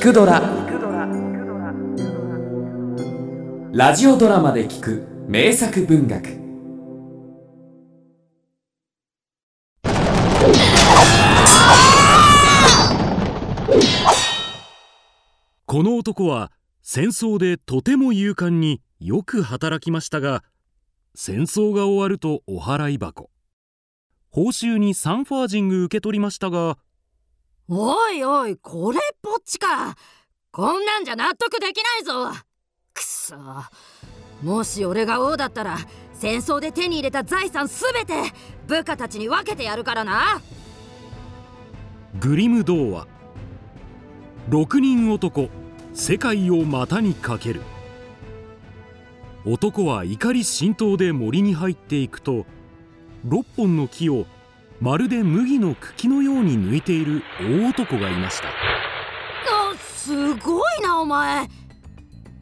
聞くドラ」ラジオドラマで聞く名作文学。この男は戦争でとても勇敢によく働きましたが戦争が終わるとお払い箱。報酬にサンファージング受け取りましたがおいおいこれっぽっちか。こんなんじゃ納得できないぞ。くそ。もし俺が王だったら戦争で手に入れた財産すべて部下たちに分けてやるからな。グリム童話。6人男世界を股にかける。男は怒り心頭で森に入っていくと6本の木をまるで麦の茎のように抜いている大男がいました。あすごいなお前。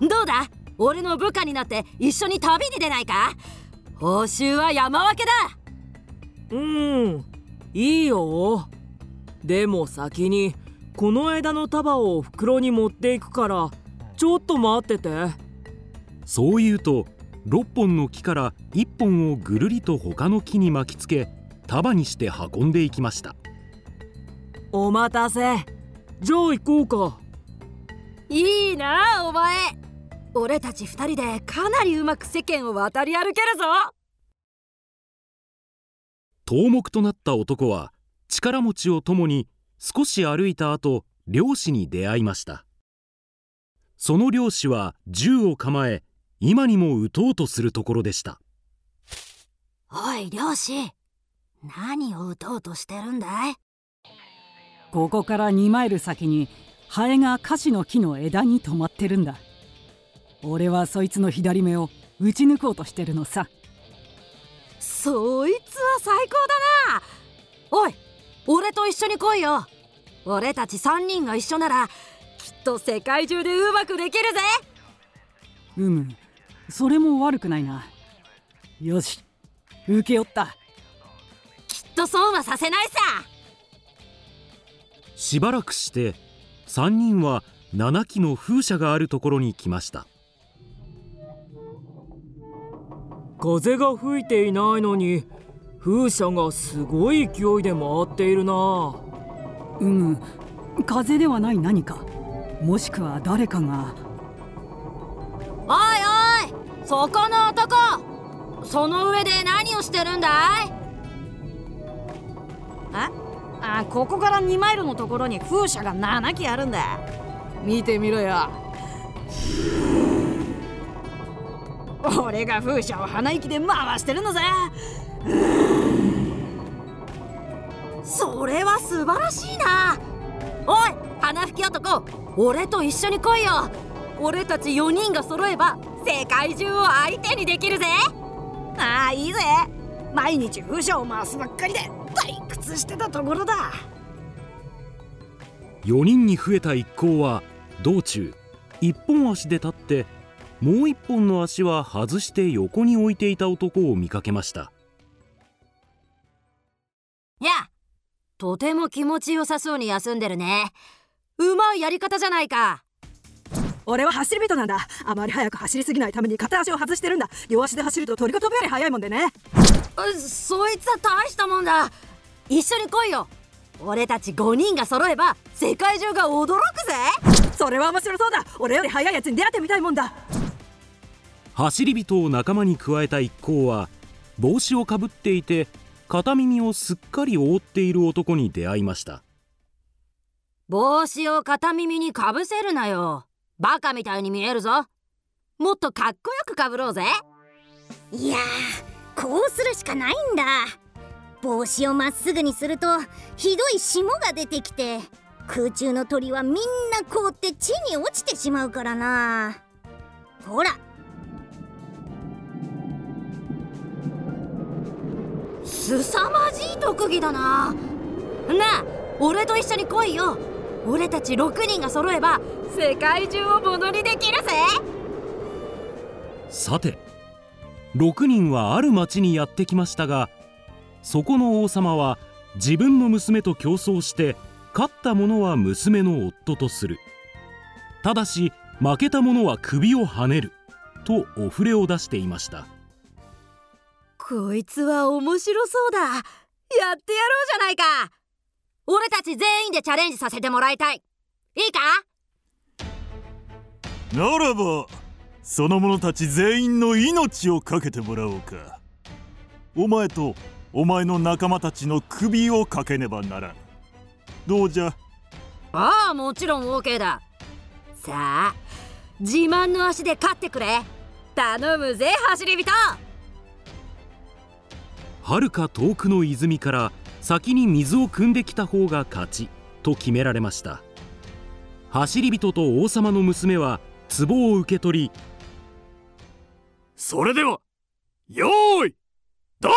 どうだ？俺の部下になって一緒に旅に出ないか？報酬は山分けだ。うんいいよ。でも先にこの枝の束を袋に持っていくからちょっと待ってて。そう言うと6本の木から1本をぐるりと他の木に巻きつけ束にして運んでいきました。お待たせ。じゃあ行こうか。いいなお前。俺たち二人でかなりうまく世間を渡り歩けるぞ。頭目となった男は力持ちをともに少し歩いた後漁師に出会いました。その漁師は銃を構え今にも撃とうとするところでした。おい漁師何を撃とうとしてるんだい？ここから2マイル先にハエがカシの木の枝に止まってるんだ。俺はそいつの左目を撃ち抜こうとしてるのさ。そいつは最高だな！おい俺と一緒に来いよ！俺たち3人が一緒ならきっと世界中でうまくできるぜ！うむ。それも悪くないな。よし請け負ったと損はさせないさ。しばらくして3人は7基の風車があるところに来ました。風が吹いていないのに風車がすごい勢いで回っているな。うむ風ではない何か。もしくは誰かが。おいおいそこの男。その上で何をしてるんだい？ああここから2マイルのところに風車が7基あるんだ。見てみろよ。俺が風車を鼻息で回してるのさ。それは素晴らしいな。おい花吹き男。俺と一緒に来いよ。俺たち4人が揃えば世界中を相手にできるぜ。ああいいぜ。毎日風車を回すばっかりで。退屈してたところだ。4人に増えた一行は道中一本足で立ってもう一本の足は外して横に置いていた男を見かけました。やとても気持ちよさそうに休んでるね。うまいやり方じゃないか。俺は走り人なんだ。あまり速く走りすぎないために片足を外してるんだ。両足で走ると鳥が飛ぶより速いもんでね。そいつは大したもんだ一緒に来いよ。俺たち5人が揃えば世界中が驚くぜ。それは面白そうだ。俺より速いやつに出会ってみたいもんだ。走り人を仲間に加えた一行は帽子をかぶっていて片耳をすっかり覆っている男に出会いました。帽子を片耳にかぶせるなよ。バカみたいに見えるぞ。もっとかっこよくかぶろうぜ。いやーこうするしかないんだ帽子をまっすぐにするとひどい霜が出てきて空中の鳥はみんな凍って地に落ちてしまうからな。ほら。すさまじい特技だな。なあ俺と一緒に来いよ。俺たち6人が揃えば世界中をものにできるぜ。さて6人はある町にやってきましたがそこの王様は自分の娘と競争して勝った者は娘の夫とする。ただし負けた者は首をはねる。とお触れを出していました。こいつは面白そうだ。やってやろうじゃないか。俺たち全員でチャレンジさせてもらいたい。いいか？ならばその者たち全員の命を懸けてもらおうか。お前とお前の仲間たちの首をかけねばならん。どうじゃ？ああもちろん OK だ。さあ自慢の足で勝ってくれ。頼むぜ走り人。はるか遠くの泉から先に水を汲んできた方が勝ちと決められました。走り人と王様の娘は壺を受け取りそれではよーいドン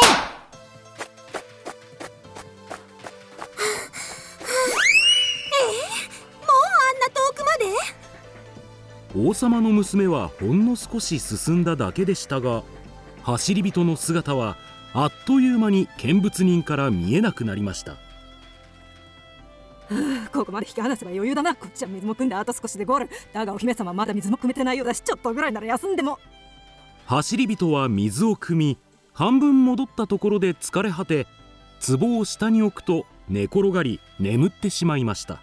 王様の娘はほんの少し進んだだけでしたが走り人の姿はあっという間に見物人から見えなくなりました。ここまで引き離せば余裕だな。こっちは水も汲んであと少しでゴール。だがお姫様まだ水も汲めてないようだしちょっとぐらいなら休んでも。走り人は水を汲み半分戻ったところで疲れ果て壺を下に置くと寝転がり眠ってしまいました。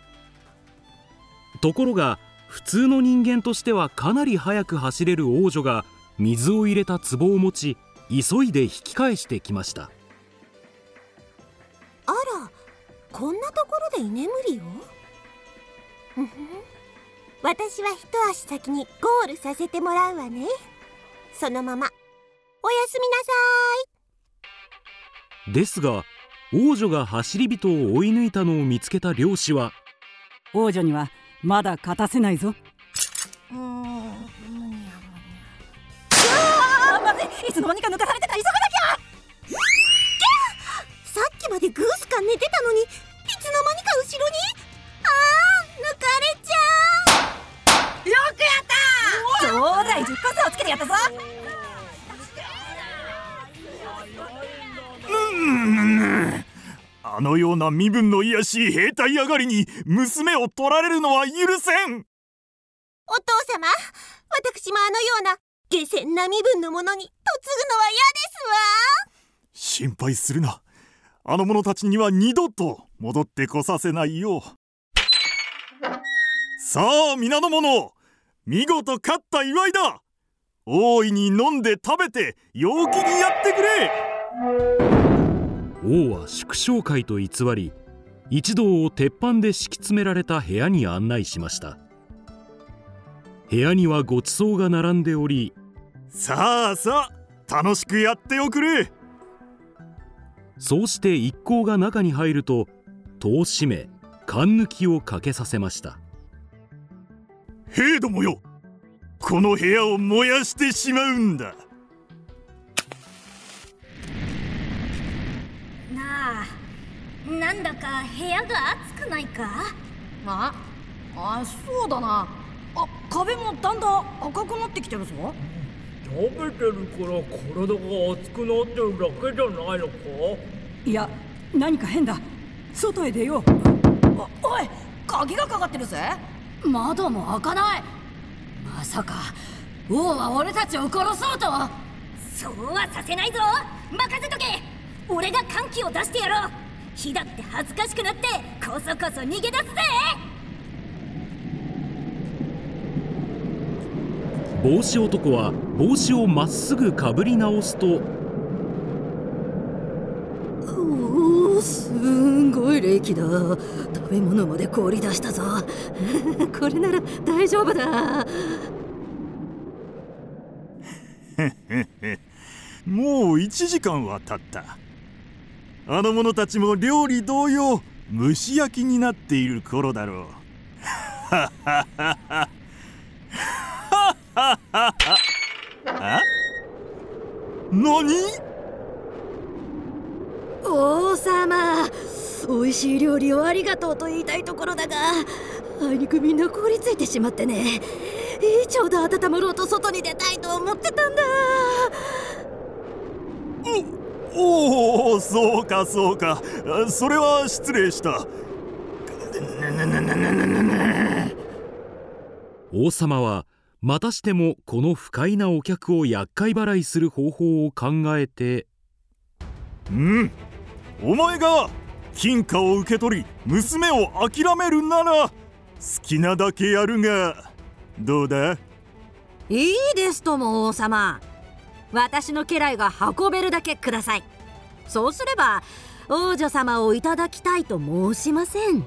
ところが普通の人間としてはかなり速く走れる王女が水を入れた壺を持ち急いで引き返してきました。あらこんなところで居眠りを？私は一足先にゴールさせてもらうわね。そのままおやすみなさですが王女が走り人を追い抜いたのを見つけた漁師は王女にはまだ勝たせないぞ。いうーん。むにゃむにあーまずい。いつの間にか抜かされてた。急がなきな身分の卑しい兵隊上がりに娘を取られるのは許せん。お父様私もあのような下賤な身分の者に嫁ぐのは嫌です心配するな。あの者たちには二度と戻ってこさせないよう。さあ皆の者見事勝った祝いだ。大いに飲んで食べて陽気にやってくれ王は祝勝会と偽り一同を鉄板で敷き詰められた部屋に案内しました。部屋にはごちそうが並んでおりさあさあ楽しくやっておくれ。そうして一行が中に入ると戸を閉め勘抜きをかけさせました。兵どもよこの部屋を燃やしてしまうんだなんだか部屋が暑くないか？ああそうだな。あ壁もだんだん赤くなってきてるぞ。食べてるから体が熱くなってるだけじゃないのか？いや何か変だ。外へ出よう。おおい鍵がかかってるぜ。窓も開かない。まさか王は俺たちを殺そうと？そうはさせないぞ。任せとけ。俺が歓喜を出してやろう火だって恥ずかしくなってこそこそ逃げ出すぜ！帽子男は帽子をまっすぐかぶり直すとおおすんごい冷気だ。食べ物まで凍り出したぞ。これなら大丈夫だ。もう1時間は経ったあの者たちも料理同様蒸し焼きになっている頃だろう。あ何王様美味しい料理をありがとうと言いたいところだがあいにくみんな凍りついてしまってねちょうど温まろうと外に出たいと思ってたんだおおそうかそうか。それは失礼した。王様はまたしてもこの不快なお客を厄介払いする方法を考えて。うん。お前が金貨を受け取り娘を諦めるなら好きなだけやるがどうだ？いいですとも王様。私の家来が運べるだけくださいそうすれば王女様をいただきたいと申しません。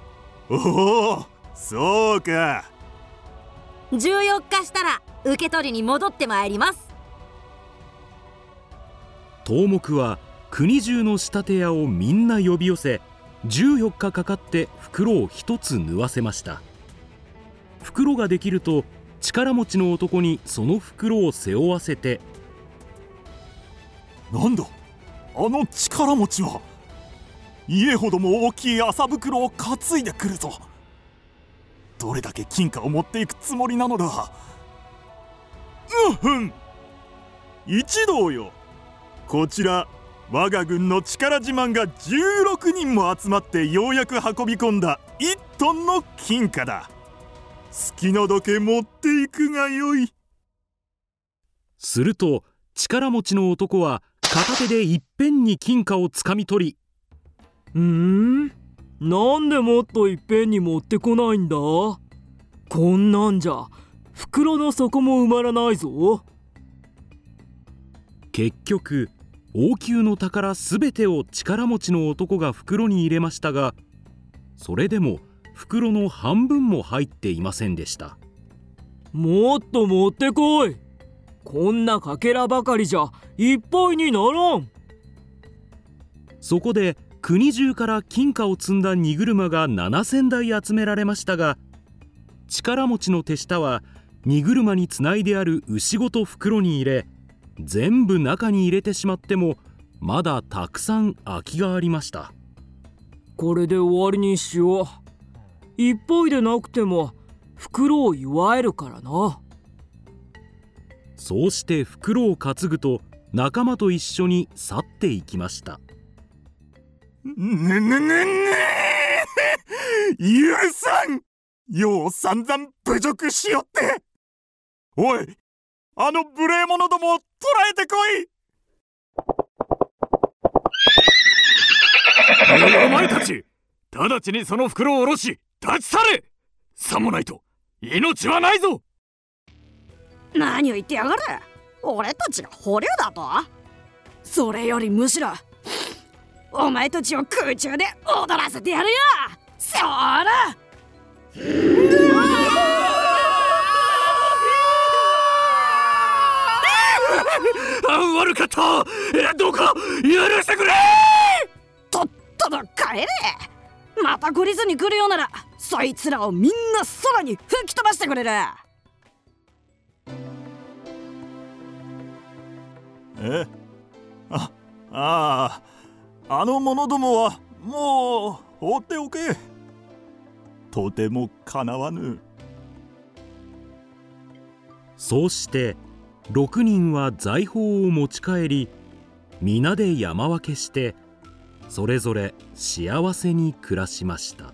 おおそうか。14日したら受け取りに戻ってまいります。頭目は国中の仕立て屋をみんな呼び寄せ14日かかって袋を一つ縫わせました。袋ができると力持ちの男にその袋を背負わせて。なんだ？あの力持ちは家ほども大きい麻袋を担いでくるぞ。どれだけ金貨を持っていくつもりなのだ。うふん。一同よ。こちら我が軍の力自慢が16人も集まってようやく運び込んだ1トンの金貨だ。好きなだけ持っていくがよい。すると力持ちの男は片手でいっぺんに金貨をつかみ取り。ん？なんでもっといっぺんに持ってこないんだ？こんなんじゃ袋の底も埋まらないぞ。結局王宮の宝すべてを力持ちの男が袋に入れましたがそれでも袋の半分も入っていませんでした。もっと持ってこいこんなかけらばかりじゃいっぱいにならん。そこで国中から金貨を積んだ荷車が7,000台集められましたが力持ちの手下は荷車につないである牛ごと袋に入れ全部中に入れてしまってもまだたくさん空きがありました。これで終わりにしよう。いっぱいでなくても袋を祝えるからなそうして袋を担ぐと仲間と一緒に去っていきました。ねねねね許さんよう散々侮辱しよっておいあの無礼者どもを捕らえてこいお前たち直ちにその袋を下ろし立ち去れさもないと命はないぞ何を言ってやがる。俺たちが捕虜だと。それよりむしろお前たちを空中で踊らせてやるよ。そら悪かったどうか許してくれとっとと帰れまた懲りずに来るようならそいつらをみんな空に吹き飛ばしてくれるえ？ああああの者どもはもう放っておけ。とてもかなわぬ。そうして6人は財宝を持ち帰り皆で山分けしてそれぞれ幸せに暮らしました。